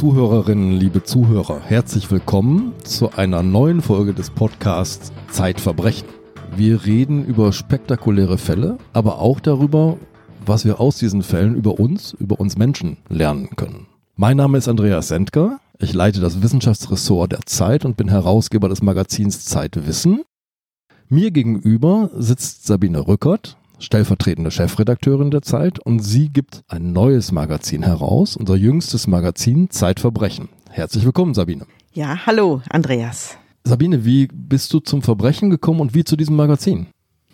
Zuhörerinnen, liebe Zuhörer, herzlich willkommen zu einer neuen Folge des Podcasts Zeitverbrechen. Wir reden über spektakuläre Fälle, aber auch darüber, was wir aus diesen Fällen über uns, über uns Menschen lernen können. Mein Name ist Andreas Sendker. Ich leite das Wissenschaftsressort der Zeit und bin Herausgeber des Magazins Zeitwissen. Mir gegenüber sitzt Sabine Rückert, stellvertretende Chefredakteurin der Zeit und sie gibt ein neues Magazin heraus, unser jüngstes Magazin Zeitverbrechen. Herzlich willkommen, Sabine. Ja, hallo, Andreas. Sabine, wie bist du zum Verbrechen gekommen und wie zu diesem Magazin?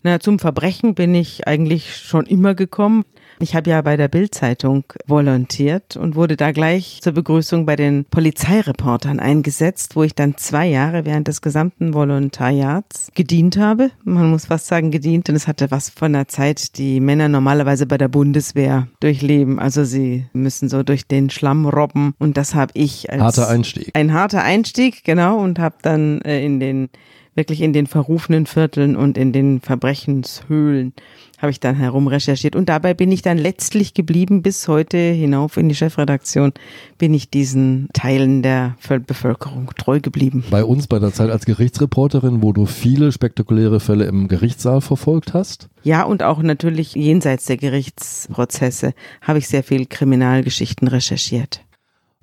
Na, zum Verbrechen bin ich eigentlich schon immer gekommen. Ich habe ja bei der Bildzeitung volontiert und wurde da gleich zur Begrüßung bei den Polizeireportern eingesetzt, wo ich dann zwei Jahre während des gesamten Volontariats gedient habe. Man muss fast sagen gedient, denn es hatte was von der Zeit, die Männer normalerweise bei der Bundeswehr durchleben. Also sie müssen so durch den Schlamm robben und das habe ich als harter Einstieg. Ein harter Einstieg, genau, und habe dann äh, in den wirklich in den verrufenen Vierteln und in den Verbrechenshöhlen habe ich dann herum recherchiert. Und dabei bin ich dann letztlich geblieben, bis heute hinauf in die Chefredaktion, bin ich diesen Teilen der Bevölkerung treu geblieben. Bei uns bei der Zeit als Gerichtsreporterin, wo du viele spektakuläre Fälle im Gerichtssaal verfolgt hast? Ja, und auch natürlich jenseits der Gerichtsprozesse habe ich sehr viel Kriminalgeschichten recherchiert.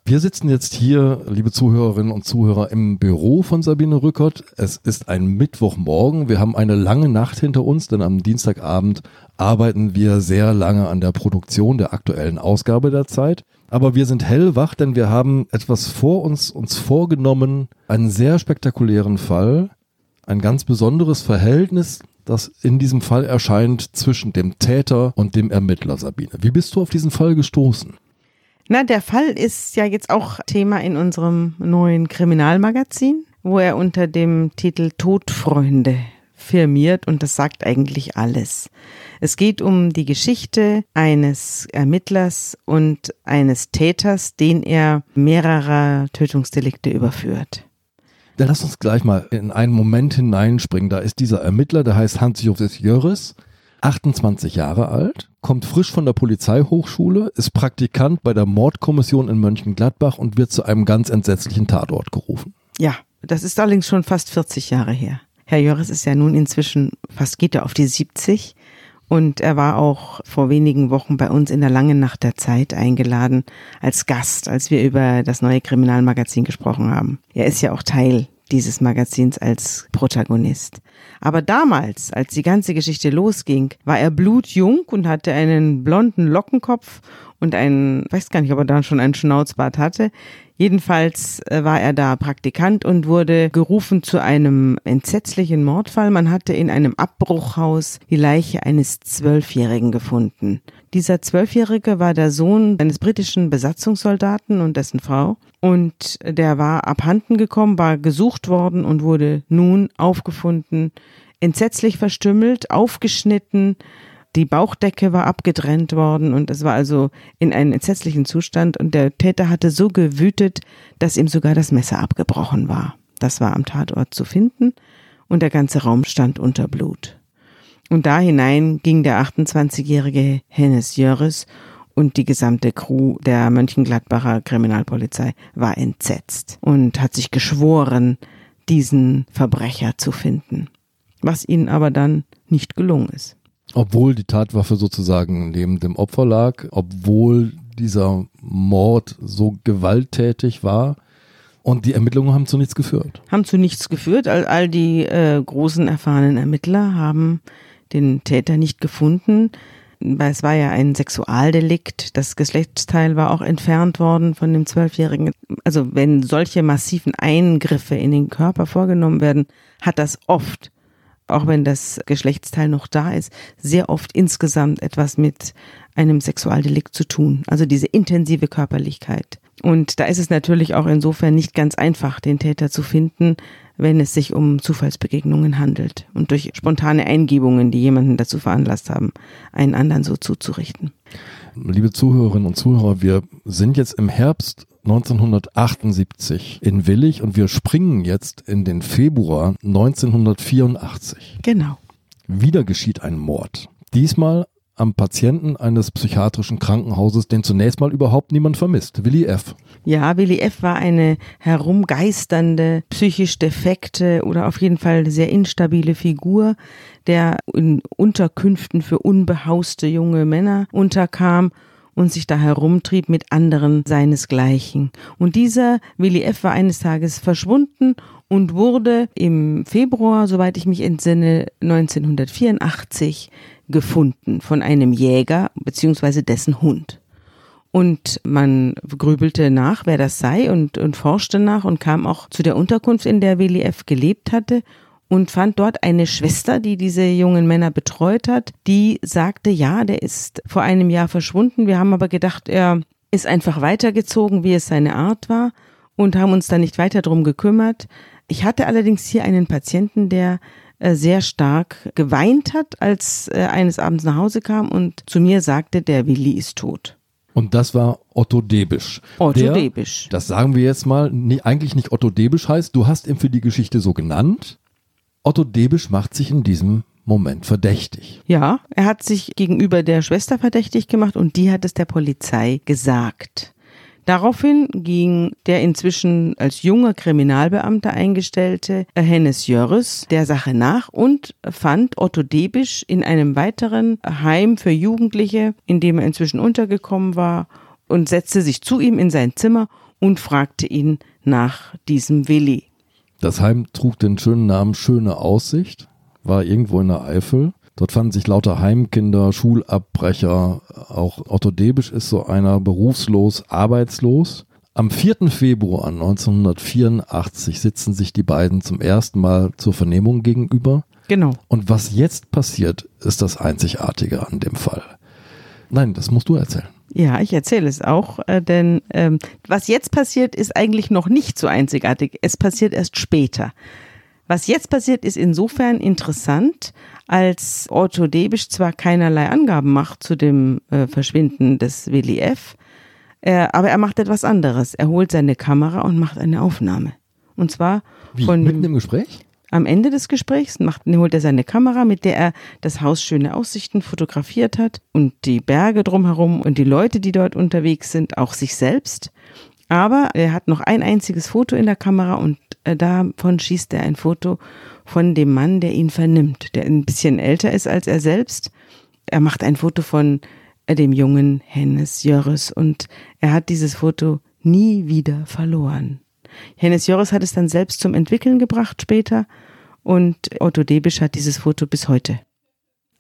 Wir sitzen jetzt hier, liebe Zuhörerinnen und Zuhörer, im Büro von Sabine Rückert. Es ist ein Mittwochmorgen. Wir haben eine lange Nacht hinter uns, denn am Dienstagabend arbeiten wir sehr lange an der Produktion der aktuellen Ausgabe der Zeit. Aber wir sind hellwach, denn wir haben etwas vor uns, uns vorgenommen, einen sehr spektakulären Fall, ein ganz besonderes Verhältnis, das in diesem Fall erscheint zwischen dem Täter und dem Ermittler Sabine. Wie bist du auf diesen Fall gestoßen? Na, der Fall ist ja jetzt auch Thema in unserem neuen Kriminalmagazin, wo er unter dem Titel Todfreunde firmiert und das sagt eigentlich alles. Es geht um die Geschichte eines Ermittlers und eines Täters, den er mehrerer Tötungsdelikte überführt. Dann lass uns gleich mal in einen Moment hineinspringen. Da ist dieser Ermittler, der heißt Hans-Josef Jöris, 28 Jahre alt, kommt frisch von der Polizeihochschule, ist Praktikant bei der Mordkommission in Mönchengladbach und wird zu einem ganz entsetzlichen Tatort gerufen. Ja, das ist allerdings schon fast 40 Jahre her. Herr Jöris ist ja nun inzwischen, fast geht er auf die 70 und er war auch vor wenigen Wochen bei uns in der langen Nacht der Zeit eingeladen als Gast, als wir über das neue Kriminalmagazin gesprochen haben. Er ist ja auch Teil dieses Magazins als Protagonist. Aber damals, als die ganze Geschichte losging, war er blutjung und hatte einen blonden Lockenkopf und einen, weiß gar nicht, ob er da schon einen Schnauzbart hatte. Jedenfalls äh, war er da Praktikant und wurde gerufen zu einem entsetzlichen Mordfall. Man hatte in einem Abbruchhaus die Leiche eines Zwölfjährigen gefunden. Dieser Zwölfjährige war der Sohn eines britischen Besatzungssoldaten und dessen Frau. Und der war abhanden gekommen, war gesucht worden und wurde nun aufgefunden, entsetzlich verstümmelt, aufgeschnitten. Die Bauchdecke war abgetrennt worden und es war also in einem entsetzlichen Zustand und der Täter hatte so gewütet, dass ihm sogar das Messer abgebrochen war. Das war am Tatort zu finden und der ganze Raum stand unter Blut. Und da hinein ging der 28-jährige Hennes Jöris und die gesamte Crew der Mönchengladbacher Kriminalpolizei war entsetzt und hat sich geschworen, diesen Verbrecher zu finden. Was ihnen aber dann nicht gelungen ist. Obwohl die Tatwaffe sozusagen neben dem Opfer lag, obwohl dieser Mord so gewalttätig war, und die Ermittlungen haben zu nichts geführt. Haben zu nichts geführt. All, all die äh, großen erfahrenen Ermittler haben den Täter nicht gefunden. Weil es war ja ein Sexualdelikt. Das Geschlechtsteil war auch entfernt worden von dem Zwölfjährigen. Also wenn solche massiven Eingriffe in den Körper vorgenommen werden, hat das oft, auch wenn das Geschlechtsteil noch da ist, sehr oft insgesamt etwas mit einem Sexualdelikt zu tun. Also diese intensive Körperlichkeit. Und da ist es natürlich auch insofern nicht ganz einfach, den Täter zu finden, wenn es sich um Zufallsbegegnungen handelt und durch spontane Eingebungen, die jemanden dazu veranlasst haben, einen anderen so zuzurichten. Liebe Zuhörerinnen und Zuhörer, wir sind jetzt im Herbst 1978 in Willig und wir springen jetzt in den Februar 1984. Genau. Wieder geschieht ein Mord. Diesmal am Patienten eines psychiatrischen Krankenhauses, den zunächst mal überhaupt niemand vermisst, Willi F. Ja, Willi F. war eine herumgeisternde, psychisch defekte oder auf jeden Fall sehr instabile Figur, der in Unterkünften für unbehauste junge Männer unterkam und sich da herumtrieb mit anderen seinesgleichen. Und dieser Willi F. war eines Tages verschwunden und wurde im Februar, soweit ich mich entsinne, 1984 gefunden von einem Jäger beziehungsweise dessen Hund. Und man grübelte nach, wer das sei und, und forschte nach und kam auch zu der Unterkunft, in der Willi F. gelebt hatte und fand dort eine Schwester, die diese jungen Männer betreut hat, die sagte, ja, der ist vor einem Jahr verschwunden. Wir haben aber gedacht, er ist einfach weitergezogen, wie es seine Art war und haben uns da nicht weiter drum gekümmert. Ich hatte allerdings hier einen Patienten, der äh, sehr stark geweint hat, als er eines Abends nach Hause kam und zu mir sagte, der Willi ist tot. Und das war Otto Debisch. Otto der, Debisch. Das sagen wir jetzt mal, nee, eigentlich nicht Otto Debisch heißt, du hast ihn für die Geschichte so genannt. Otto Debisch macht sich in diesem Moment verdächtig. Ja, er hat sich gegenüber der Schwester verdächtig gemacht und die hat es der Polizei gesagt. Daraufhin ging der inzwischen als junger Kriminalbeamter eingestellte Hennes Jörres der Sache nach und fand Otto Debisch in einem weiteren Heim für Jugendliche, in dem er inzwischen untergekommen war, und setzte sich zu ihm in sein Zimmer und fragte ihn nach diesem Willi. Das Heim trug den schönen Namen Schöne Aussicht, war irgendwo in der Eifel. Dort fanden sich lauter Heimkinder, Schulabbrecher. Auch Otto Debisch ist so einer berufslos, arbeitslos. Am 4. Februar 1984 sitzen sich die beiden zum ersten Mal zur Vernehmung gegenüber. Genau. Und was jetzt passiert, ist das Einzigartige an dem Fall. Nein, das musst du erzählen. Ja, ich erzähle es auch, äh, denn ähm, was jetzt passiert, ist eigentlich noch nicht so einzigartig. Es passiert erst später. Was jetzt passiert, ist insofern interessant, als Otto Debisch zwar keinerlei Angaben macht zu dem äh, Verschwinden des Willi F., äh, aber er macht etwas anderes. Er holt seine Kamera und macht eine Aufnahme. Und zwar Wie, von mitten im Gespräch? Am Ende des Gesprächs macht, holt er seine Kamera, mit der er das Haus schöne Aussichten fotografiert hat und die Berge drumherum und die Leute, die dort unterwegs sind, auch sich selbst. Aber er hat noch ein einziges Foto in der Kamera und äh, davon schießt er ein Foto von dem Mann, der ihn vernimmt, der ein bisschen älter ist als er selbst. Er macht ein Foto von äh, dem jungen Hennes Jörres und er hat dieses Foto nie wieder verloren. Hennes Jörres hat es dann selbst zum Entwickeln gebracht später und Otto Debisch hat dieses Foto bis heute.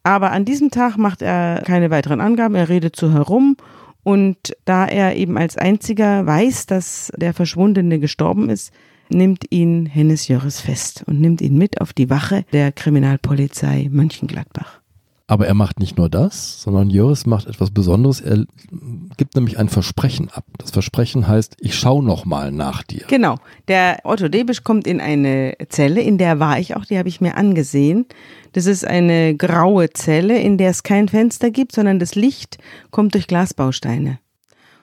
Aber an diesem Tag macht er keine weiteren Angaben, er redet so herum und da er eben als einziger weiß, dass der Verschwundene gestorben ist, nimmt ihn Hennes Jörres fest und nimmt ihn mit auf die Wache der Kriminalpolizei Mönchengladbach. Aber er macht nicht nur das, sondern Jöris macht etwas Besonderes. Er gibt nämlich ein Versprechen ab. Das Versprechen heißt, ich schaue nochmal nach dir. Genau. Der Otto Debisch kommt in eine Zelle, in der war ich auch, die habe ich mir angesehen. Das ist eine graue Zelle, in der es kein Fenster gibt, sondern das Licht kommt durch Glasbausteine.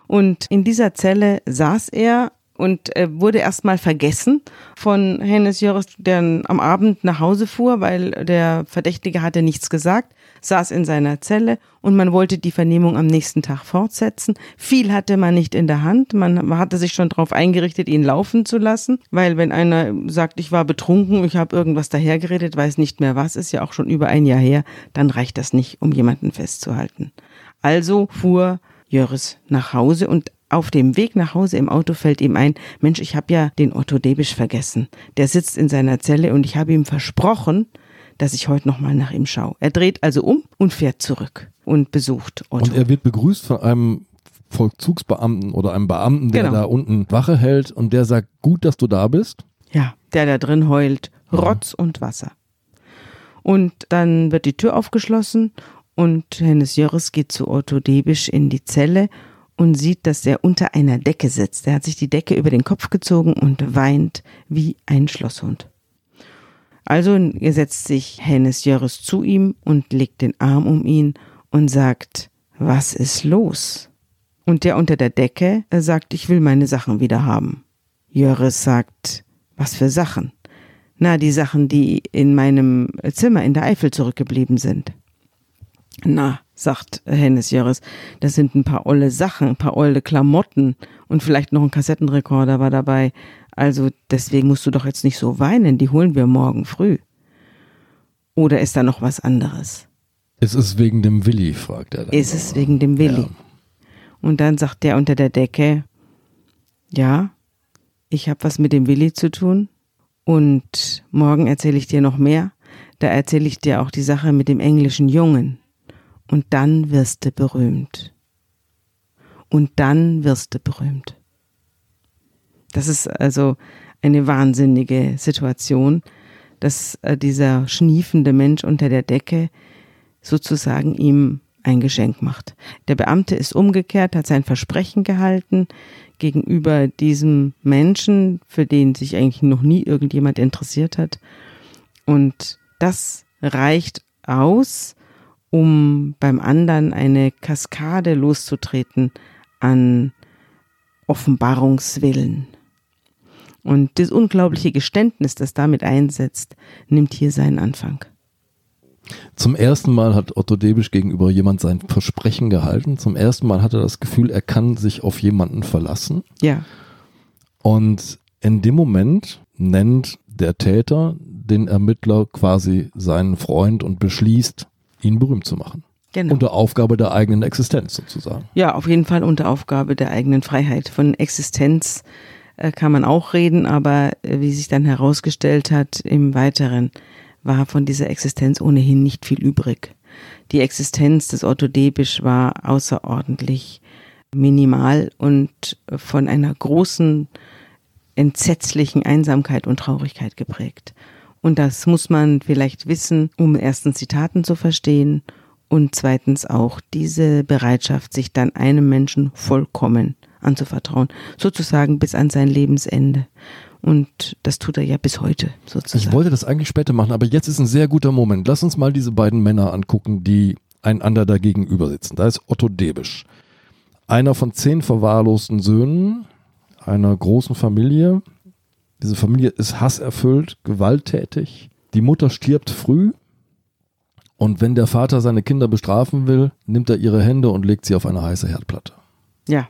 Und in dieser Zelle saß er und äh, wurde erstmal vergessen von Hennes Jöris, der am Abend nach Hause fuhr, weil der Verdächtige hatte nichts gesagt, saß in seiner Zelle und man wollte die Vernehmung am nächsten Tag fortsetzen. Viel hatte man nicht in der Hand, man hatte sich schon darauf eingerichtet, ihn laufen zu lassen, weil wenn einer sagt, ich war betrunken, ich habe irgendwas dahergeredet, weiß nicht mehr was, ist ja auch schon über ein Jahr her, dann reicht das nicht, um jemanden festzuhalten. Also fuhr Jöris nach Hause und auf dem Weg nach Hause im Auto fällt ihm ein, Mensch, ich habe ja den Otto Debisch vergessen. Der sitzt in seiner Zelle und ich habe ihm versprochen, dass ich heute nochmal nach ihm schaue. Er dreht also um und fährt zurück und besucht Otto. Und er wird begrüßt von einem Vollzugsbeamten oder einem Beamten, der Genau. da unten Wache hält und der sagt, gut, dass du da bist. Ja, der da drin heult, Rotz und Wasser. Und dann wird die Tür aufgeschlossen und Hennes Jörres geht zu Otto Debisch in die Zelle und sieht, dass er unter einer Decke sitzt. Er hat sich die Decke über den Kopf gezogen und weint wie ein Schlosshund. Also setzt sich Hennes Jörres zu ihm und legt den Arm um ihn und sagt, was ist los? Und der unter der Decke äh, sagt, ich will meine Sachen wieder haben. Jörres sagt, was für Sachen? Na, die Sachen, die in meinem Zimmer in der Eifel zurückgeblieben sind. Na, sagt Hennes Jöris. Das sind ein paar olle Sachen, ein paar olle Klamotten und vielleicht noch ein Kassettenrekorder war dabei. Also deswegen musst du doch jetzt nicht so weinen, die holen wir morgen früh. Oder ist da noch was anderes? Ist es wegen dem Willi, fragt er dann. Ist es wegen dem Willi? Ja. Und dann sagt der unter der Decke, ja, ich habe was mit dem Willi zu tun und morgen erzähle ich dir noch mehr. Da erzähle ich dir auch die Sache mit dem englischen Jungen. Und dann wirst du berühmt. Und dann wirst du berühmt. Das ist also eine wahnsinnige Situation, dass äh, dieser schniefende Mensch unter der Decke sozusagen ihm ein Geschenk macht. Der Beamte ist umgekehrt, hat sein Versprechen gehalten gegenüber diesem Menschen, für den sich eigentlich noch nie irgendjemand interessiert hat. Und das reicht aus, um beim anderen eine Kaskade loszutreten an Offenbarungswillen. Und das unglaubliche Geständnis, das damit einsetzt, nimmt hier seinen Anfang. Zum ersten Mal hat Otto Debisch gegenüber jemand sein Versprechen gehalten. Zum ersten Mal hat er das Gefühl, er kann sich auf jemanden verlassen. Ja. Und in dem Moment nennt der Täter den Ermittler quasi seinen Freund und beschließt, ihn berühmt zu machen. Genau. Unter Aufgabe der eigenen Existenz sozusagen. Ja, auf jeden Fall unter Aufgabe der eigenen Freiheit. Von Existenz kann man auch reden, aber äh, wie sich dann herausgestellt hat, im Weiteren war von dieser Existenz ohnehin nicht viel übrig. Die Existenz des Otto Debisch war außerordentlich minimal und von einer großen, entsetzlichen Einsamkeit und Traurigkeit geprägt. Und das muss man vielleicht wissen, um erstens Zitaten zu verstehen und zweitens auch diese Bereitschaft, sich dann einem Menschen vollkommen anzuvertrauen, sozusagen bis an sein Lebensende. Und das tut er ja bis heute sozusagen. Ich wollte das eigentlich später machen, aber jetzt ist ein sehr guter Moment. Lass uns mal diese beiden Männer angucken, die einander dagegenüber sitzen. Da ist Otto Debisch. Einer von zehn verwahrlosten Söhnen einer großen Familie. Diese Familie ist hasserfüllt, gewalttätig. Die Mutter stirbt früh. Und wenn der Vater seine Kinder bestrafen will, nimmt er ihre Hände und legt sie auf eine heiße Herdplatte. ja,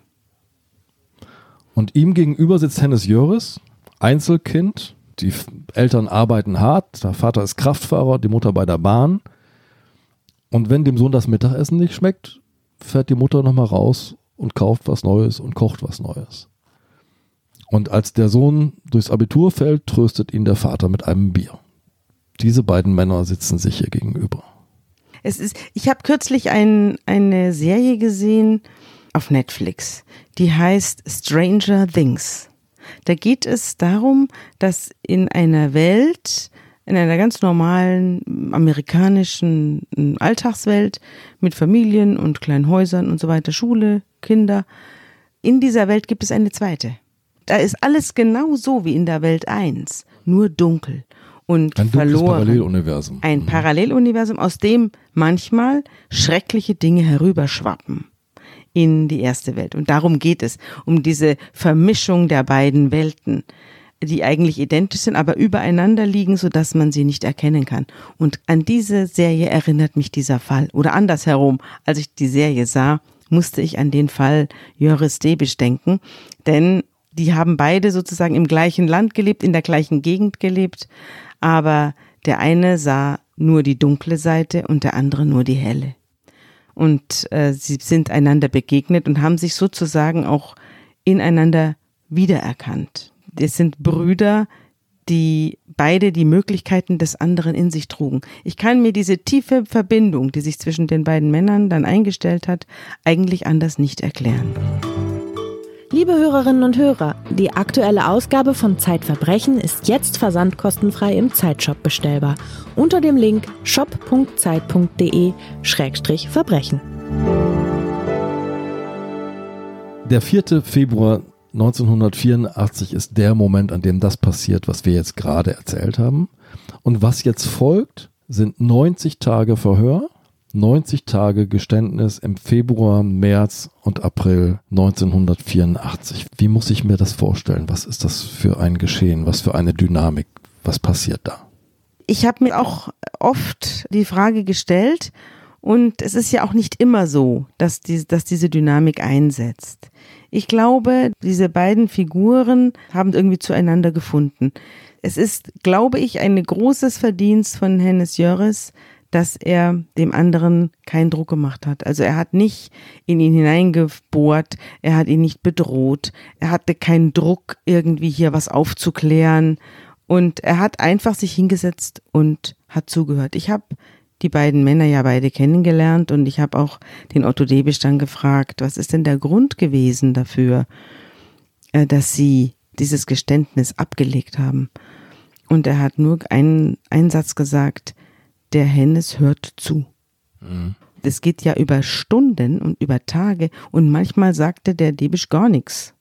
Und ihm gegenüber sitzt Hennes Jöris, Einzelkind. Die Eltern arbeiten hart. Der Vater ist Kraftfahrer, die Mutter bei der Bahn. Und wenn dem Sohn das Mittagessen nicht schmeckt, fährt die Mutter nochmal raus und kauft was Neues und kocht was Neues. Und als der Sohn durchs Abitur fällt, tröstet ihn der Vater mit einem Bier. Diese beiden Männer sitzen sich hier gegenüber. Es ist, ich habe kürzlich ein, eine Serie gesehen auf Netflix, die heißt Stranger Things. Da geht es darum, dass in einer Welt, in einer ganz normalen amerikanischen mm, Alltagswelt mit Familien und kleinen Häusern und so weiter, Schule, Kinder, in dieser Welt gibt es eine zweite. Da ist alles genau so wie in der Welt eins, nur dunkel und Ein verloren Paralleluniversum. ein Paralleluniversum, aus dem manchmal schreckliche Dinge herüberschwappen in die erste Welt. Und darum geht es, um diese Vermischung der beiden Welten, die eigentlich identisch sind, aber übereinander liegen, sodass man sie nicht erkennen kann. Und an diese Serie erinnert mich dieser Fall. Oder andersherum, als ich die Serie sah, musste ich an den Fall Jöris Debisch denken, denn die haben beide sozusagen im gleichen Land gelebt, in der gleichen Gegend gelebt, aber der eine sah nur die dunkle Seite und der andere nur die helle. Und äh, sie sind einander begegnet und haben sich sozusagen auch ineinander wiedererkannt. Es sind Brüder, die beide die Möglichkeiten des anderen in sich trugen. Ich kann mir diese tiefe Verbindung, die sich zwischen den beiden Männern dann eingestellt hat, eigentlich anders nicht erklären. Liebe Hörerinnen und Hörer, die aktuelle Ausgabe von Zeitverbrechen ist jetzt versandkostenfrei im Zeitshop bestellbar unter dem Link shop.zeit.de-verbrechen. Der 4. Februar 1984 ist der Moment, an dem das passiert, was wir jetzt gerade erzählt haben. Und was jetzt folgt, sind 90 Tage Verhör, 90 Tage Geständnis im Februar, März und April 1984. Wie muss ich mir das vorstellen? Was ist das für ein Geschehen? Was für eine Dynamik? Was passiert da? Ich habe mir auch oft die Frage gestellt Und es ist ja auch nicht immer so, dass, die, dass diese Dynamik einsetzt. Ich glaube, diese beiden Figuren haben irgendwie zueinander gefunden. Es ist, glaube ich, ein großes Verdienst von Hennes Jöris, dass er dem anderen keinen Druck gemacht hat. Also er hat nicht in ihn hineingebohrt, er hat ihn nicht bedroht, er hatte keinen Druck, irgendwie hier was aufzuklären. Und er hat einfach sich hingesetzt und hat zugehört. Ich habe die beiden Männer ja beide kennengelernt und ich habe auch den Otto Debisch dann gefragt, was ist denn der Grund gewesen dafür, äh, dass sie dieses Geständnis abgelegt haben. Und er hat nur einen, einen Satz gesagt, der Hennes hört zu. Mhm. Das geht ja über Stunden und über Tage und manchmal sagte der Debisch gar nichts.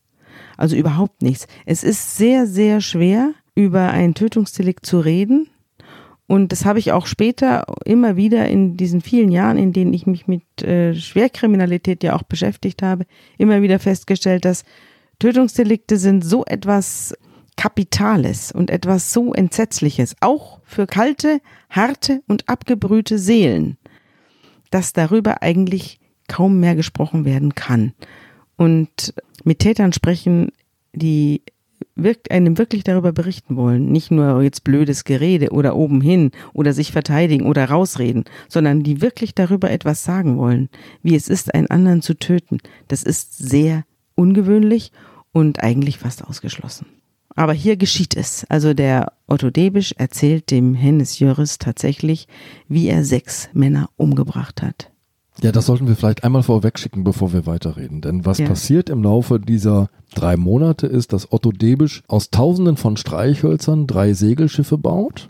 Also überhaupt nichts. Es ist sehr, sehr schwer, über ein Tötungsdelikt zu reden, und das habe ich auch später immer wieder in diesen vielen Jahren, in denen ich mich mit äh, Schwerkriminalität ja auch beschäftigt habe, immer wieder festgestellt, dass Tötungsdelikte sind so etwas Kapitales und etwas so Entsetzliches, auch für kalte, harte und abgebrühte Seelen, dass darüber eigentlich kaum mehr gesprochen werden kann. Und mit Tätern sprechen, die einem wirklich darüber berichten wollen. Nicht nur jetzt blödes Gerede oder oben hin oder sich verteidigen oder rausreden, sondern die wirklich darüber etwas sagen wollen, wie es ist, einen anderen zu töten. Das ist sehr ungewöhnlich und eigentlich fast ausgeschlossen. Aber hier geschieht es. Also der Otto Debisch erzählt dem Hennes Jöris tatsächlich, wie er sechs Männer umgebracht hat. Ja, das sollten wir vielleicht einmal vorwegschicken, bevor wir weiterreden. Denn was ja. passiert im Laufe dieser drei Monate ist, dass Otto Debisch aus tausenden von Streichhölzern drei Segelschiffe baut.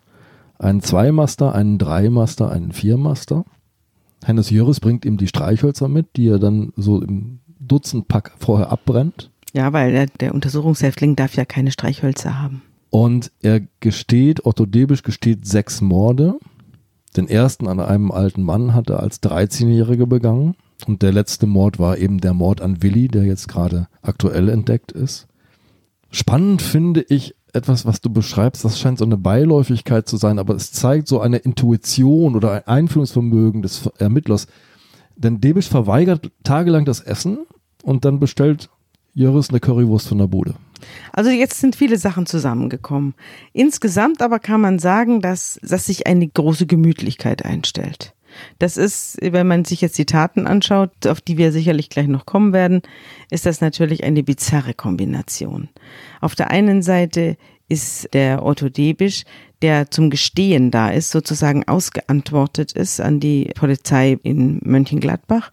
Einen Zweimaster, einen Dreimaster, einen Viermaster. Hennes Jöris bringt ihm die Streichhölzer mit, die er dann so im Dutzendpack vorher abbrennt. Ja, weil der, der Untersuchungshäftling darf ja keine Streichhölzer haben. Und er gesteht, Otto Debisch gesteht sechs Morde. Den ersten an einem alten Mann hat er als 13-Jähriger begangen. Und der letzte Mord war eben der Mord an Willi, der jetzt gerade aktuell entdeckt ist. Spannend finde ich etwas, was du beschreibst, das scheint so eine Beiläufigkeit zu sein, aber es zeigt so eine Intuition oder ein Einfühlungsvermögen des Ermittlers. Denn Debisch verweigert tagelang das Essen und dann bestellt Jöris eine Currywurst von der Bude. Also jetzt sind viele Sachen zusammengekommen. Insgesamt aber kann man sagen, dass, dass sich eine große Gemütlichkeit einstellt. Das ist, wenn man sich jetzt die Taten anschaut, auf die wir sicherlich gleich noch kommen werden, ist das natürlich eine bizarre Kombination. Auf der einen Seite ist der Otto Debisch, der zum Gestehen da ist, sozusagen ausgeantwortet ist an die Polizei in Mönchengladbach,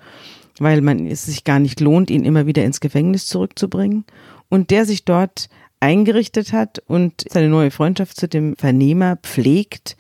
weil man es sich gar nicht lohnt, ihn immer wieder ins Gefängnis zurückzubringen. Und der sich dort eingerichtet hat und seine neue Freundschaft zu dem Vernehmer pflegt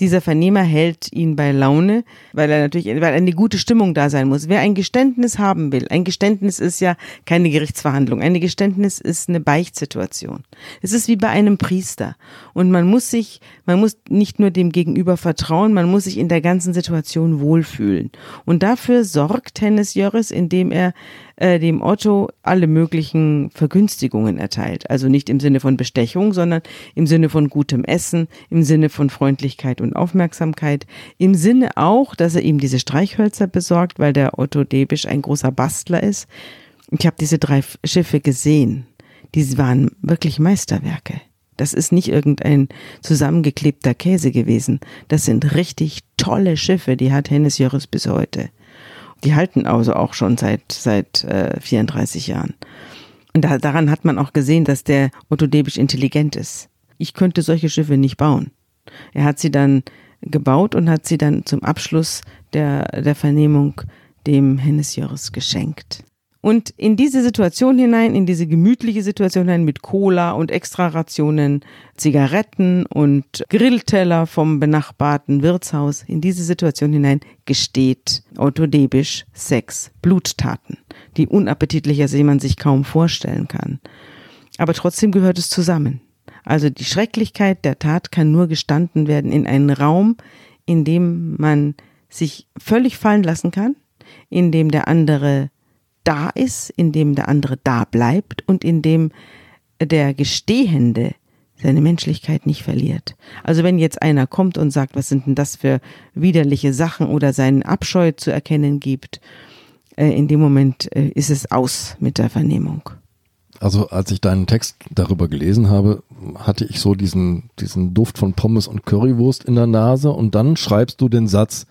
dieser Vernehmer hält ihn bei Laune, weil er natürlich, weil eine gute Stimmung da sein muss. Wer ein Geständnis haben will, ein Geständnis ist ja keine Gerichtsverhandlung. Ein Geständnis ist eine Beichtsituation. Es ist wie bei einem Priester. Und man muss sich, man muss nicht nur dem Gegenüber vertrauen, man muss sich in der ganzen Situation wohlfühlen. Und dafür sorgt Hennes Jöris, indem er äh, dem Otto alle möglichen Vergünstigungen erteilt. Also nicht im Sinne von Bestechung, sondern im Sinne von gutem Essen, im Sinne von Freundlichkeit und Aufmerksamkeit, im Sinne auch, dass er ihm diese Streichhölzer besorgt, weil der Otto Debisch ein großer Bastler ist. Ich habe diese drei Schiffe gesehen. Die waren wirklich Meisterwerke. Das ist nicht irgendein zusammengeklebter Käse gewesen. Das sind richtig tolle Schiffe, die hat Hennes Jöris bis heute. Die halten also auch schon seit, seit äh, 34 Jahren. Und da, daran hat man auch gesehen, dass der Otto Debisch intelligent ist. Ich könnte solche Schiffe nicht bauen. Er hat sie dann gebaut und hat sie dann zum Abschluss der, der Vernehmung dem Hennes Joris geschenkt. Und in diese Situation hinein, in diese gemütliche Situation hinein mit Cola und Extrarationen, Zigaretten und Grillteller vom benachbarten Wirtshaus, in diese Situation hinein gesteht Otto Debisch sechs Bluttaten, die unappetitlicher sind, man sich kaum vorstellen kann. Aber trotzdem gehört es zusammen. Also die Schrecklichkeit der Tat kann nur gestanden werden in einen Raum, in dem man sich völlig fallen lassen kann, in dem der andere da ist, in dem der andere da bleibt und in dem der Gestehende seine Menschlichkeit nicht verliert. Also wenn jetzt einer kommt und sagt, was sind denn das für widerliche Sachen oder seinen Abscheu zu erkennen gibt, äh, in dem Moment äh, ist es aus mit der Vernehmung. Also als ich deinen Text darüber gelesen habe, hatte ich so diesen, diesen Duft von Pommes und Currywurst in der Nase und dann schreibst du den Satz,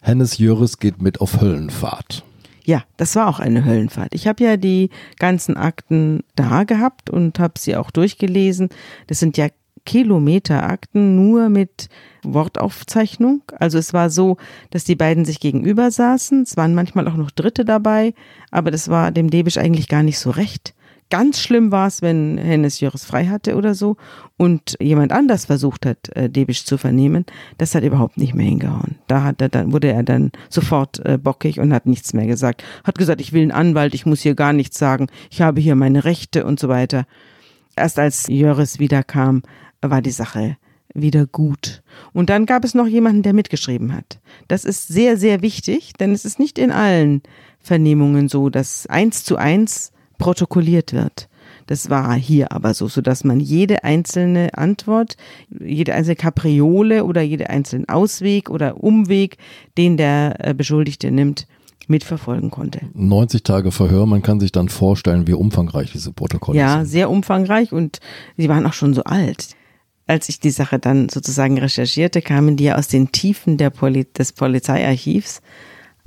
Hennes Jöris geht mit auf Höllenfahrt. Ja, das war auch eine Höllenfahrt. Ich habe ja die ganzen Akten da gehabt und habe sie auch durchgelesen. Das sind ja Kilometerakten nur mit Wortaufzeichnung. Also es war so, dass die beiden sich gegenüber saßen. Es waren manchmal auch noch Dritte dabei, aber das war dem Debisch eigentlich gar nicht so recht. Ganz schlimm war es, wenn Hennes Jöris frei hatte oder so und jemand anders versucht hat, äh, Debisch zu vernehmen. Das hat überhaupt nicht mehr hingehauen. Da hat er dann, wurde er dann sofort äh, bockig und hat nichts mehr gesagt. Hat gesagt, ich will einen Anwalt, ich muss hier gar nichts sagen, ich habe hier meine Rechte und so weiter. Erst als Jöris wiederkam, war die Sache wieder gut. Und dann gab es noch jemanden, der mitgeschrieben hat. Das ist sehr, sehr wichtig, denn es ist nicht in allen Vernehmungen so, dass eins zu eins protokolliert wird. Das war hier aber so, so dass man jede einzelne Antwort, jede einzelne Kapriole oder jede einzelnen Ausweg oder Umweg, den der äh, Beschuldigte nimmt, mitverfolgen konnte. 90 Tage Verhör, man kann sich dann vorstellen, wie umfangreich diese Protokolle ja, sind. Ja, sehr umfangreich und sie waren auch schon so alt. Als ich die Sache dann sozusagen recherchierte, kamen die ja aus den Tiefen Poli des Polizeiarchivs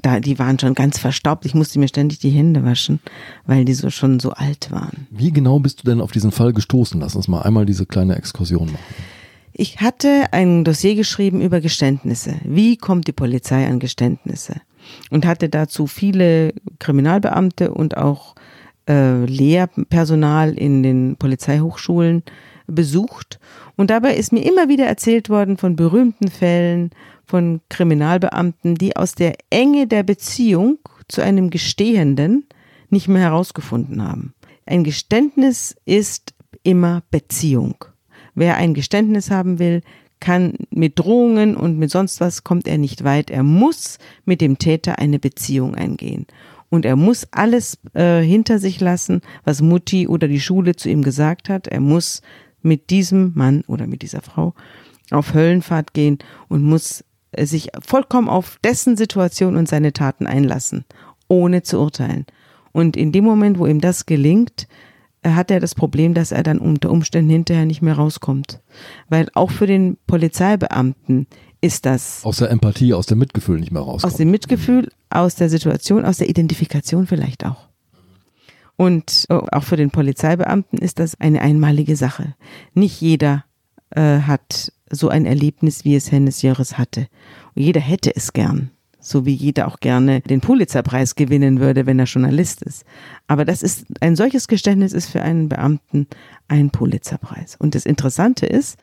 da, die waren schon ganz verstaubt. Ich musste mir ständig die Hände waschen, weil die so schon so alt waren. Wie genau bist du denn auf diesen Fall gestoßen? Lass uns mal einmal diese kleine Exkursion machen. Ich hatte ein Dossier geschrieben über Geständnisse. Wie kommt die Polizei an Geständnisse? Und hatte dazu viele Kriminalbeamte und auch äh, Lehrpersonal in den Polizeihochschulen besucht. Und dabei ist mir immer wieder erzählt worden von berühmten Fällen, von Kriminalbeamten, die aus der Enge der Beziehung zu einem Gestehenden nicht mehr herausgefunden haben. Ein Geständnis ist immer Beziehung. Wer ein Geständnis haben will, kann mit Drohungen und mit sonst was kommt er nicht weit. Er muss mit dem Täter eine Beziehung eingehen. Und er muss alles äh, hinter sich lassen, was Mutti oder die Schule zu ihm gesagt hat. Er muss mit diesem Mann oder mit dieser Frau auf Höllenfahrt gehen und muss sich vollkommen auf dessen Situation und seine Taten einlassen, ohne zu urteilen. Und in dem Moment, wo ihm das gelingt, hat er das Problem, dass er dann unter Umständen hinterher nicht mehr rauskommt. Weil auch für den Polizeibeamten ist das. Aus der Empathie, aus dem Mitgefühl nicht mehr rauskommt. Aus dem Mitgefühl, aus der Situation, aus der Identifikation vielleicht auch. Und äh, auch für den Polizeibeamten ist das eine einmalige Sache. Nicht jeder äh, hat so ein Erlebnis, wie es Hennes Jöres hatte. Und jeder hätte es gern. So wie jeder auch gerne den Pulitzerpreis gewinnen würde, wenn er Journalist ist. Aber das ist, ein solches Geständnis ist für einen Beamten ein Pulitzerpreis. Und das Interessante ist,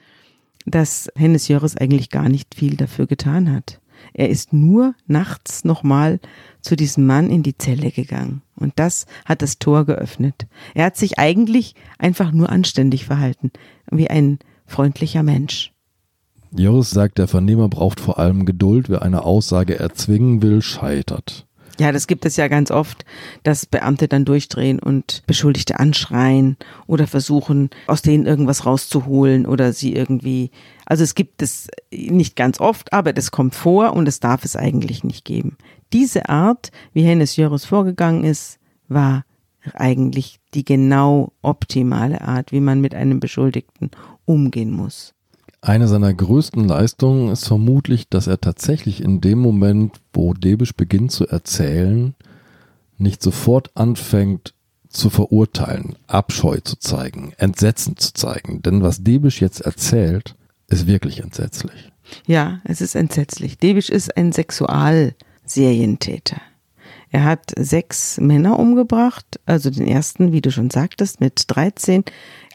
dass Hennes Jöres eigentlich gar nicht viel dafür getan hat. Er ist nur nachts nochmal zu diesem Mann in die Zelle gegangen. Und das hat das Tor geöffnet. Er hat sich eigentlich einfach nur anständig verhalten, wie ein freundlicher Mensch. Joris sagt, der Vernehmer braucht vor allem Geduld. Wer eine Aussage erzwingen will, scheitert. Ja, das gibt es ja ganz oft, dass Beamte dann durchdrehen und Beschuldigte anschreien oder versuchen, aus denen irgendwas rauszuholen oder sie irgendwie. Also es gibt es nicht ganz oft, aber das kommt vor und es darf es eigentlich nicht geben. Diese Art, wie Hennes Jöris vorgegangen ist, war eigentlich die genau optimale Art, wie man mit einem Beschuldigten umgehen muss. Eine seiner größten Leistungen ist vermutlich, dass er tatsächlich in dem Moment, wo Debisch beginnt zu erzählen, nicht sofort anfängt zu verurteilen, Abscheu zu zeigen, Entsetzen zu zeigen. Denn was Debisch jetzt erzählt, ist wirklich entsetzlich. Ja, es ist entsetzlich. Debisch ist ein Sexualserientäter. Er hat sechs Männer umgebracht, also den ersten, wie du schon sagtest, mit 13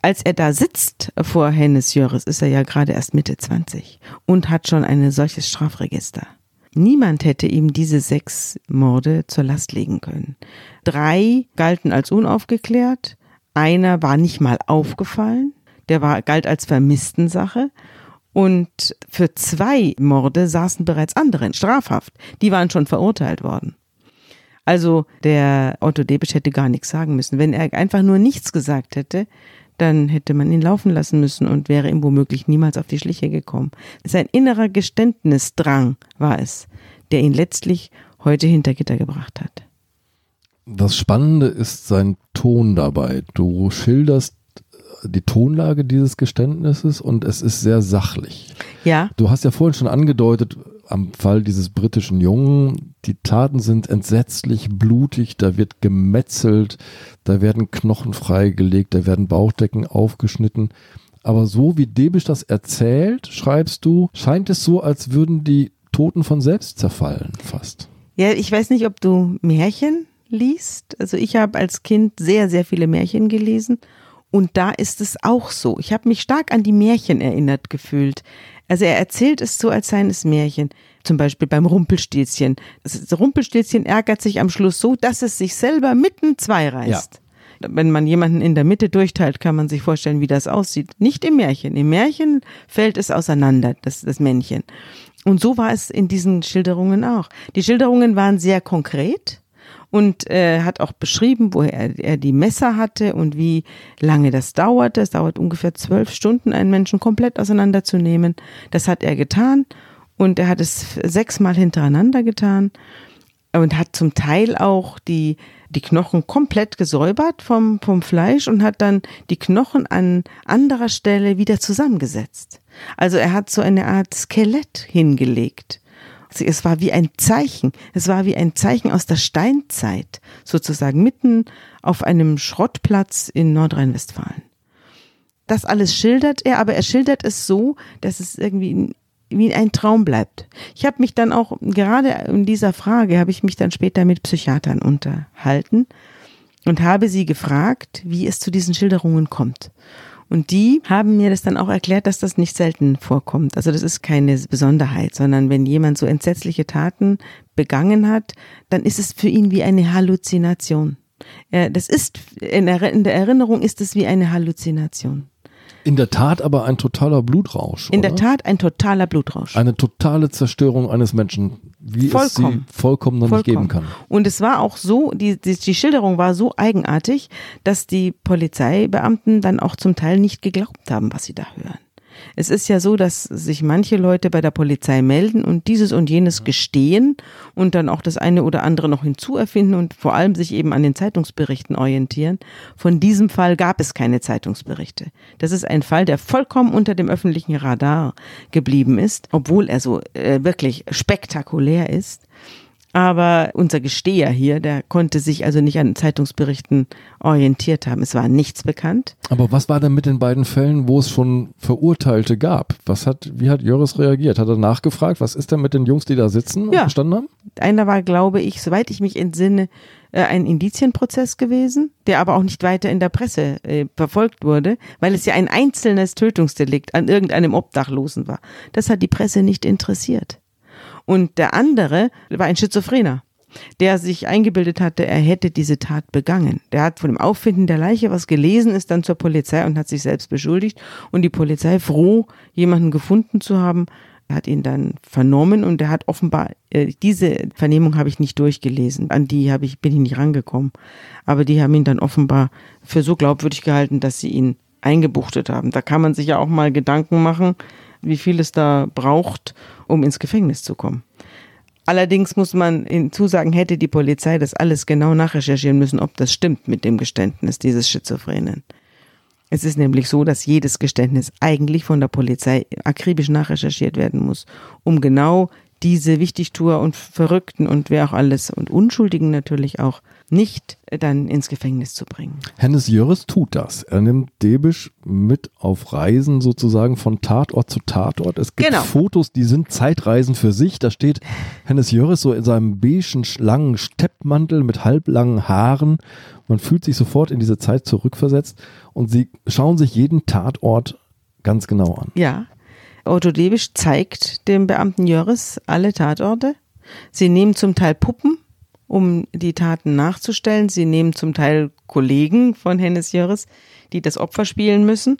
als er da sitzt vor Hennes Jöris, ist er ja gerade erst Mitte 20 und hat schon ein solches Strafregister. Niemand hätte ihm diese sechs Morde zur Last legen können. Drei galten als unaufgeklärt, einer war nicht mal aufgefallen, der war, galt als Vermisstensache und für zwei Morde saßen bereits andere in Strafhaft. Die waren schon verurteilt worden. Also der Otto Debisch hätte gar nichts sagen müssen. Wenn er einfach nur nichts gesagt hätte, dann hätte man ihn laufen lassen müssen und wäre ihm womöglich niemals auf die Schliche gekommen. Sein innerer Geständnisdrang war es, der ihn letztlich heute hinter Gitter gebracht hat. Das Spannende ist sein Ton dabei. Du schilderst die Tonlage dieses Geständnisses und es ist sehr sachlich. Ja. Du hast ja vorhin schon angedeutet, am Fall dieses britischen Jungen, die Taten sind entsetzlich blutig, da wird gemetzelt, da werden Knochen freigelegt, da werden Bauchdecken aufgeschnitten. Aber so wie Debisch das erzählt, schreibst du, scheint es so, als würden die Toten von selbst zerfallen, fast. Ja, ich weiß nicht, ob du Märchen liest. Also ich habe als Kind sehr, sehr viele Märchen gelesen. Und da ist es auch so. Ich habe mich stark an die Märchen erinnert gefühlt. Also er erzählt es so, als seien es Märchen. Zum Beispiel beim Rumpelstilzchen. Das Rumpelstilzchen ärgert sich am Schluss so, dass es sich selber mitten zwei reißt. Ja. Wenn man jemanden in der Mitte durchteilt, kann man sich vorstellen, wie das aussieht. Nicht im Märchen. Im Märchen fällt es auseinander, das, das Männchen. Und so war es in diesen Schilderungen auch. Die Schilderungen waren sehr konkret und äh, hat auch beschrieben, wo er, er die Messer hatte und wie lange das dauerte. Es dauert ungefähr zwölf Stunden, einen Menschen komplett auseinanderzunehmen. Das hat er getan und er hat es sechsmal hintereinander getan und hat zum Teil auch die, die Knochen komplett gesäubert vom, vom Fleisch und hat dann die Knochen an anderer Stelle wieder zusammengesetzt. Also er hat so eine Art Skelett hingelegt es war wie ein Zeichen. Es war wie ein Zeichen aus der Steinzeit, sozusagen mitten auf einem Schrottplatz in Nordrhein-Westfalen. Das alles schildert er, aber er schildert es so, dass es irgendwie wie ein Traum bleibt. Ich habe mich dann auch gerade in dieser Frage habe ich mich dann später mit Psychiatern unterhalten und habe sie gefragt, wie es zu diesen Schilderungen kommt. Und die haben mir das dann auch erklärt, dass das nicht selten vorkommt. Also das ist keine Besonderheit, sondern wenn jemand so entsetzliche Taten begangen hat, dann ist es für ihn wie eine Halluzination. Das ist, in der Erinnerung ist es wie eine Halluzination. In der Tat aber ein totaler Blutrausch. In oder? der Tat ein totaler Blutrausch. Eine totale Zerstörung eines Menschen, wie vollkommen. es sie vollkommen noch vollkommen. nicht geben kann. Und es war auch so, die, die, die Schilderung war so eigenartig, dass die Polizeibeamten dann auch zum Teil nicht geglaubt haben, was sie da hören. Es ist ja so, dass sich manche Leute bei der Polizei melden und dieses und jenes gestehen und dann auch das eine oder andere noch hinzuerfinden und vor allem sich eben an den Zeitungsberichten orientieren. Von diesem Fall gab es keine Zeitungsberichte. Das ist ein Fall, der vollkommen unter dem öffentlichen Radar geblieben ist, obwohl er so äh, wirklich spektakulär ist. Aber unser Gesteher hier, der konnte sich also nicht an Zeitungsberichten orientiert haben. Es war nichts bekannt. Aber was war denn mit den beiden Fällen, wo es schon Verurteilte gab? Was hat, wie hat Jöris reagiert? Hat er nachgefragt, was ist denn mit den Jungs, die da sitzen ja. und gestanden haben? Einer war, glaube ich, soweit ich mich entsinne, äh, ein Indizienprozess gewesen, der aber auch nicht weiter in der Presse äh, verfolgt wurde, weil es ja ein einzelnes Tötungsdelikt an irgendeinem Obdachlosen war. Das hat die Presse nicht interessiert. Und der andere war ein Schizophrener, der sich eingebildet hatte, er hätte diese Tat begangen. Der hat von dem Auffinden der Leiche was gelesen, ist dann zur Polizei und hat sich selbst beschuldigt. Und die Polizei, froh, jemanden gefunden zu haben, hat ihn dann vernommen und er hat offenbar, äh, diese Vernehmung habe ich nicht durchgelesen, an die habe ich, bin ich nicht rangekommen. Aber die haben ihn dann offenbar für so glaubwürdig gehalten, dass sie ihn eingebuchtet haben. Da kann man sich ja auch mal Gedanken machen, wie viel es da braucht, um ins Gefängnis zu kommen. Allerdings muss man hinzusagen, hätte die Polizei das alles genau nachrecherchieren müssen, ob das stimmt mit dem Geständnis dieses Schizophrenen. Es ist nämlich so, dass jedes Geständnis eigentlich von der Polizei akribisch nachrecherchiert werden muss, um genau diese Wichtigtour und Verrückten und wer auch alles und Unschuldigen natürlich auch nicht dann ins Gefängnis zu bringen. Hennes Jöris tut das. Er nimmt Debisch mit auf Reisen sozusagen von Tatort zu Tatort. Es gibt genau. Fotos, die sind Zeitreisen für sich. Da steht Hennes Jöris so in seinem beigen, langen Steppmantel mit halblangen Haaren. Man fühlt sich sofort in diese Zeit zurückversetzt und sie schauen sich jeden Tatort ganz genau an. Ja, Otto Debisch zeigt dem Beamten Jöris alle Tatorte. Sie nehmen zum Teil Puppen, um die Taten nachzustellen. Sie nehmen zum Teil Kollegen von Hennes Jöris, die das Opfer spielen müssen.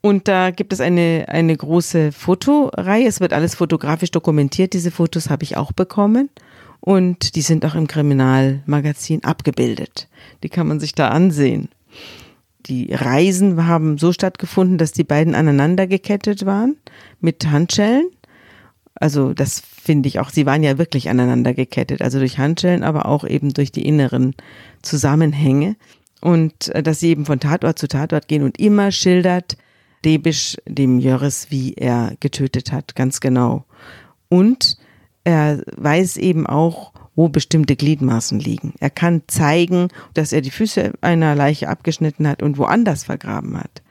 Und da gibt es eine, eine große Fotoreihe. Es wird alles fotografisch dokumentiert. Diese Fotos habe ich auch bekommen. Und die sind auch im Kriminalmagazin abgebildet. Die kann man sich da ansehen die Reisen haben so stattgefunden, dass die beiden aneinander gekettet waren mit Handschellen. Also das finde ich auch, sie waren ja wirklich aneinander gekettet, also durch Handschellen, aber auch eben durch die inneren Zusammenhänge. Und äh, dass sie eben von Tatort zu Tatort gehen und immer schildert Debisch dem Jöris, wie er getötet hat, ganz genau. Und er weiß eben auch, wo bestimmte Gliedmaßen liegen. Er kann zeigen, dass er die Füße einer Leiche abgeschnitten hat und woanders vergraben hat.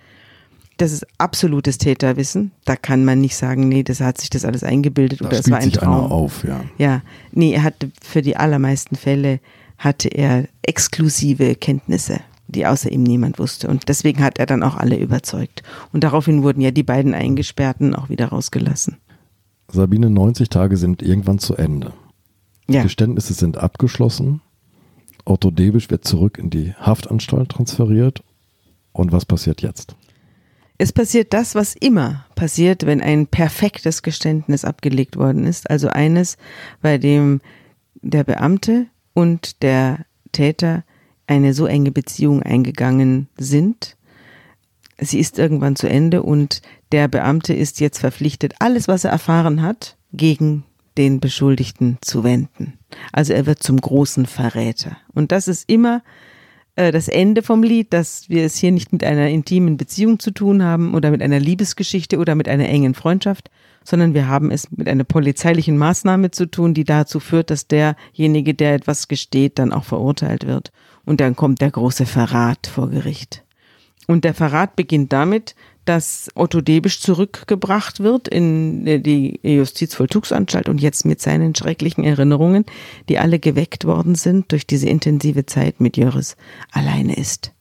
Das ist absolutes Täterwissen. Da kann man nicht sagen, nee, das hat sich das alles eingebildet Da oder es war ein sich Traum. einer auf, ja. Ja, nee, er hatte für die allermeisten Fälle hatte er exklusive Kenntnisse, die außer ihm niemand wusste. Und deswegen hat er dann auch alle überzeugt. Und daraufhin wurden ja die beiden Eingesperrten auch wieder rausgelassen. Sabine, 90 Tage sind irgendwann zu Ende. Ja, Geständnisse sind abgeschlossen. Otto Debisch wird zurück in die Haftanstalt transferiert. Und was passiert jetzt? Es passiert das, was immer passiert, wenn ein perfektes Geständnis abgelegt worden ist. Also eines, bei dem der Beamte und der Täter eine so enge Beziehung eingegangen sind. Sie ist irgendwann zu Ende und der Beamte ist jetzt verpflichtet, alles, was er erfahren hat, gegen den Beschuldigten zu wenden. Also er wird zum großen Verräter. Und das ist immer äh, das Ende vom Lied, dass wir es hier nicht mit einer intimen Beziehung zu tun haben oder mit einer Liebesgeschichte oder mit einer engen Freundschaft, sondern wir haben es mit einer polizeilichen Maßnahme zu tun, die dazu führt, dass derjenige, der etwas gesteht, dann auch verurteilt wird. Und dann kommt der große Verrat vor Gericht. Und der Verrat beginnt damit, dass Otto Debisch zurückgebracht wird in die Justizvollzugsanstalt und jetzt mit seinen schrecklichen Erinnerungen, die alle geweckt worden sind durch diese intensive Zeit mit Jöris, alleine ist.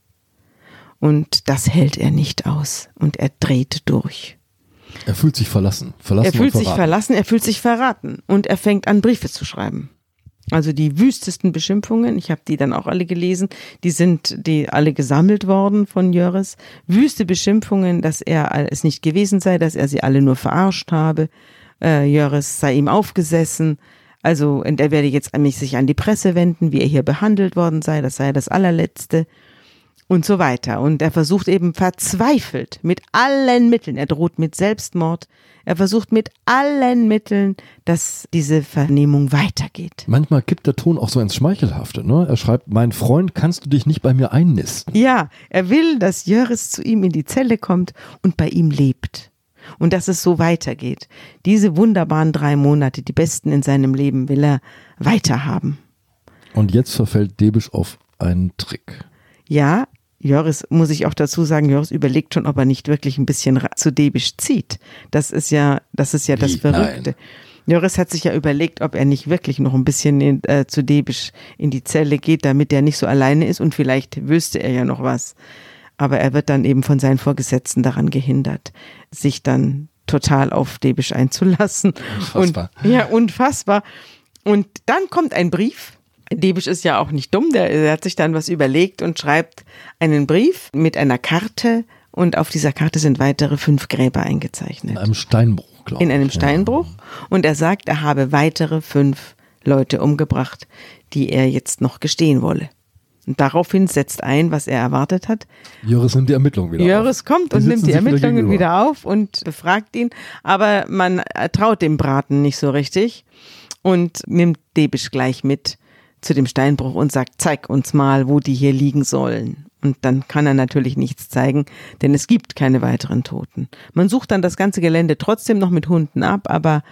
Und das hält er nicht aus und er dreht durch. Er fühlt sich verlassen. verlassen Er fühlt sich verraten. verlassen, er fühlt sich verraten und er fängt an, Briefe zu schreiben. Also die wüstesten Beschimpfungen, ich habe die dann auch alle gelesen, die sind die alle gesammelt worden von Jöris. Wüste Beschimpfungen, dass er es nicht gewesen sei, dass er sie alle nur verarscht habe. Äh, Jöris sei ihm aufgesessen. Also und er werde jetzt an mich sich an die Presse wenden, wie er hier behandelt worden sei, das sei das allerletzte und so weiter. Und er versucht eben verzweifelt mit allen Mitteln, er droht mit Selbstmord, er versucht mit allen Mitteln, dass diese Vernehmung weitergeht. Manchmal kippt der Ton auch so ins Schmeichelhafte. Ne? Er schreibt, mein Freund, kannst du dich nicht bei mir einnisten? Ja, er will, dass Jöris zu ihm in die Zelle kommt und bei ihm lebt. Und dass es so weitergeht. Diese wunderbaren drei Monate, die besten in seinem Leben, will er weiterhaben. Und jetzt verfällt Debisch auf einen Trick. Ja, Joris, muss ich auch dazu sagen, Joris überlegt schon, ob er nicht wirklich ein bisschen zu Debisch zieht. Das ist ja, das ist ja das? Verrückte. Joris hat sich ja überlegt, ob er nicht wirklich noch ein bisschen in, äh, zu Debisch in die Zelle geht, damit er nicht so alleine ist und vielleicht wüsste er ja noch was. Aber er wird dann eben von seinen Vorgesetzten daran gehindert, sich dann total auf Debisch einzulassen. Unfassbar. Und, ja, unfassbar. Und dann kommt ein Brief. Debisch ist ja auch nicht dumm, der, der hat sich dann was überlegt und schreibt einen Brief mit einer Karte und auf dieser Karte sind weitere fünf Gräber eingezeichnet In einem Steinbruch, glaube ich. in einem Steinbruch und er sagt, er habe weitere fünf Leute umgebracht, die er jetzt noch gestehen wolle. Und daraufhin setzt ein, was er erwartet hat. Jöris nimmt die Ermittlung wieder Jöris auf. kommt Die und nimmt die wieder Ermittlungen gegenüber. wieder auf und befragt ihn, aber man traut dem Braten nicht so richtig und nimmt Debisch gleich mit zu dem Steinbruch und sagt, zeig uns mal, wo die hier liegen sollen. Und dann kann er natürlich nichts zeigen, denn es gibt keine weiteren Toten. Man sucht dann das ganze Gelände trotzdem noch mit Hunden ab, aber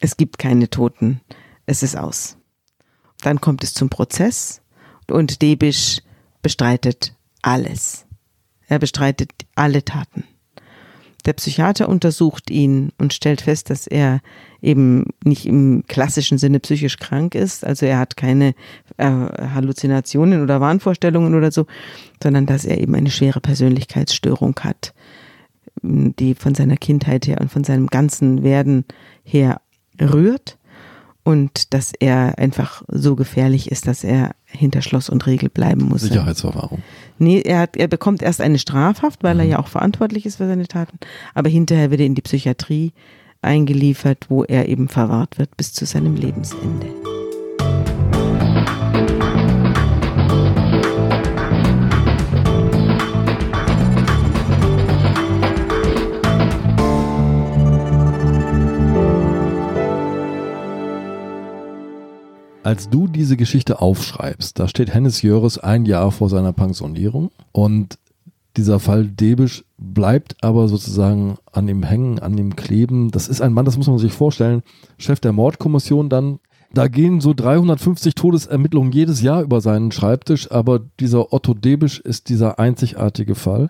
es gibt keine Toten. Es ist aus. Dann kommt es zum Prozess und Debisch bestreitet alles. Er bestreitet alle Taten. Der Psychiater untersucht ihn und stellt fest, dass er eben nicht im klassischen Sinne psychisch krank ist. Also er hat keine äh, Halluzinationen oder Wahnvorstellungen oder so, sondern dass er eben eine schwere Persönlichkeitsstörung hat, die von seiner Kindheit her und von seinem ganzen Werden her rührt und dass er einfach so gefährlich ist, dass er hinter Schloss und Riegel bleiben muss. Sicherheitsverwahrung. Nee, er, hat, er bekommt erst eine Strafhaft, weil er ja auch verantwortlich ist für seine Taten. Aber hinterher wird er in die Psychiatrie eingeliefert, wo er eben verwahrt wird bis zu seinem Lebensende. Als du diese Geschichte aufschreibst, da steht Hennes Jöres ein Jahr vor seiner Pensionierung und dieser Fall Debisch bleibt aber sozusagen an ihm hängen, an ihm kleben. Das ist ein Mann, das muss man sich vorstellen, Chef der Mordkommission dann. Da gehen so 350 Todesermittlungen jedes Jahr über seinen Schreibtisch, aber dieser Otto Debisch ist dieser einzigartige Fall.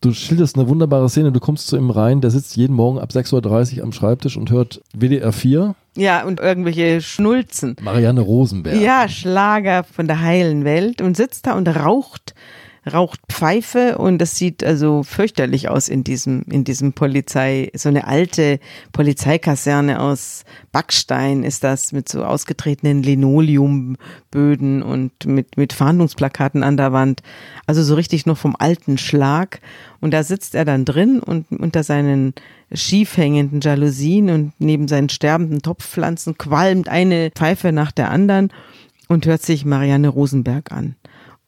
Du schilderst eine wunderbare Szene, du kommst zu ihm rein, der sitzt jeden Morgen ab 6.30 Uhr am Schreibtisch und hört WDR 4. Ja, und irgendwelche Schnulzen. Marianne Rosenberg. Ja, Schlager von der heilen Welt und sitzt da und raucht raucht Pfeife und das sieht also fürchterlich aus in diesem, in diesem Polizei, so eine alte Polizeikaserne aus Backstein ist das mit so ausgetretenen Linoleumböden und mit, mit Fahndungsplakaten an der Wand. Also so richtig noch vom alten Schlag. Und da sitzt er dann drin und unter seinen schief hängenden Jalousien und neben seinen sterbenden Topfpflanzen qualmt eine Pfeife nach der anderen und hört sich Marianne Rosenberg an.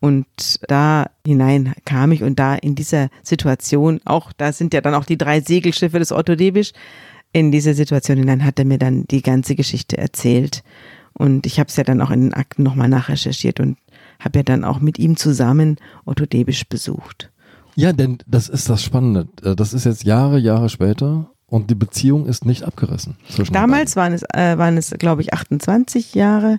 Und da hinein kam ich und da in dieser Situation, auch da sind ja dann auch die drei Segelschiffe des Otto Debisch, in dieser Situation hinein hat er mir dann die ganze Geschichte erzählt. Und ich habe es ja dann auch in den Akten nochmal nachrecherchiert und habe ja dann auch mit ihm zusammen Otto Debisch besucht. Ja, denn das ist das Spannende. Das ist jetzt Jahre, Jahre später und die Beziehung ist nicht abgerissen. Damals waren es, äh, waren es, glaube ich, 28 Jahre.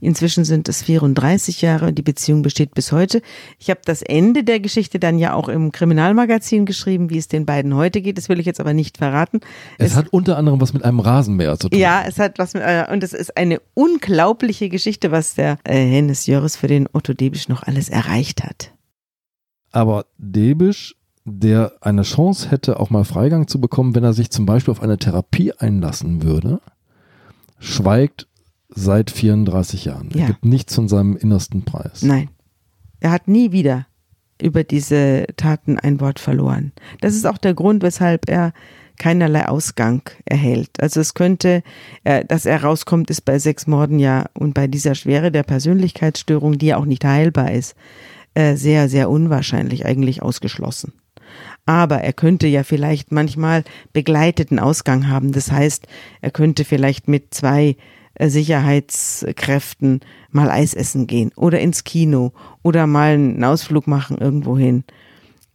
Inzwischen sind es 34 Jahre und die Beziehung besteht bis heute. Ich habe das Ende der Geschichte dann ja auch im Kriminalmagazin geschrieben, wie es den beiden heute geht. Das will ich jetzt aber nicht verraten. Es, es hat unter anderem was mit einem Rasenmäher zu tun. Ja, es hat was mit, äh, und es ist eine unglaubliche Geschichte, was der äh, Hennes Jöris für den Otto Debisch noch alles erreicht hat. Aber Debisch der eine Chance hätte, auch mal Freigang zu bekommen, wenn er sich zum Beispiel auf eine Therapie einlassen würde, schweigt seit 34 Jahren. Ja. Er gibt nichts von seinem innersten Preis. Nein. Er hat nie wieder über diese Taten ein Wort verloren. Das ist auch der Grund, weshalb er keinerlei Ausgang erhält. Also es könnte, äh, dass er rauskommt, ist bei sechs Morden ja und bei dieser Schwere der Persönlichkeitsstörung, die ja auch nicht heilbar ist, äh, sehr, sehr unwahrscheinlich, eigentlich ausgeschlossen. Aber er könnte ja vielleicht manchmal begleiteten Ausgang haben. Das heißt, er könnte vielleicht mit zwei Sicherheitskräften mal Eis essen gehen oder ins Kino oder mal einen Ausflug machen irgendwo hin.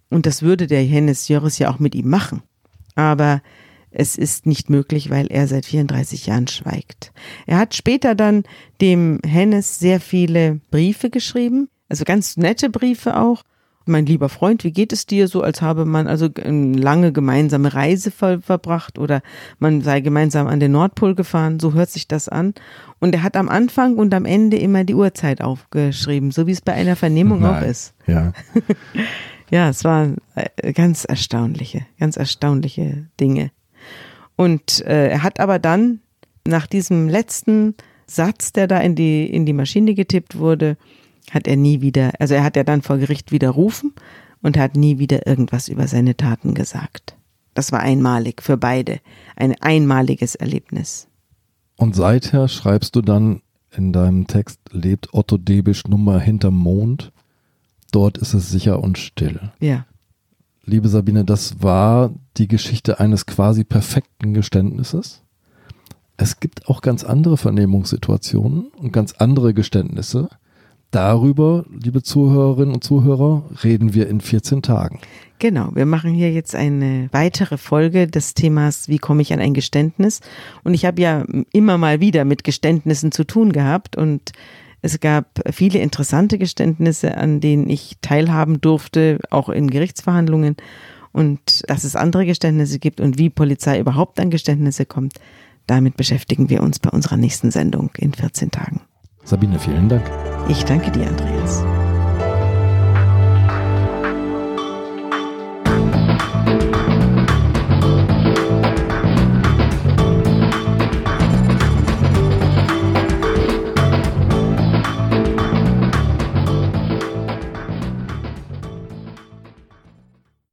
Und das würde der Hennes Jöris ja auch mit ihm machen. Aber es ist nicht möglich, weil er seit 34 Jahren schweigt. Er hat später dann dem Hennes sehr viele Briefe geschrieben, also ganz nette Briefe auch, mein lieber Freund, wie geht es dir so, als habe man also eine lange gemeinsame Reise ver verbracht oder man sei gemeinsam an den Nordpol gefahren, so hört sich das an. Und er hat am Anfang und am Ende immer die Uhrzeit aufgeschrieben, so wie es bei einer Vernehmung Nein. auch ist. Ja. ja, es waren äh, ganz erstaunliche, ganz erstaunliche Dinge. Und äh, er hat aber dann nach diesem letzten Satz, der da in die, in die Maschine getippt wurde, hat er nie wieder, also er hat ja dann vor Gericht widerrufen und hat nie wieder irgendwas über seine Taten gesagt. Das war einmalig für beide, ein einmaliges Erlebnis. Und seither schreibst du dann in deinem Text, lebt Otto Debisch Nummer hinterm Mond, dort ist es sicher und still. Ja. Liebe Sabine, das war die Geschichte eines quasi perfekten Geständnisses. Es gibt auch ganz andere Vernehmungssituationen und ganz andere Geständnisse, darüber, liebe Zuhörerinnen und Zuhörer, reden wir in 14 Tagen. Genau, wir machen hier jetzt eine weitere Folge des Themas, wie komme ich an ein Geständnis? Und ich habe ja immer mal wieder mit Geständnissen zu tun gehabt und es gab viele interessante Geständnisse, an denen ich teilhaben durfte, auch in Gerichtsverhandlungen. Und dass es andere Geständnisse gibt und wie Polizei überhaupt an Geständnisse kommt, damit beschäftigen wir uns bei unserer nächsten Sendung in 14 Tagen. Sabine, vielen Dank. Ich danke dir, Andreas.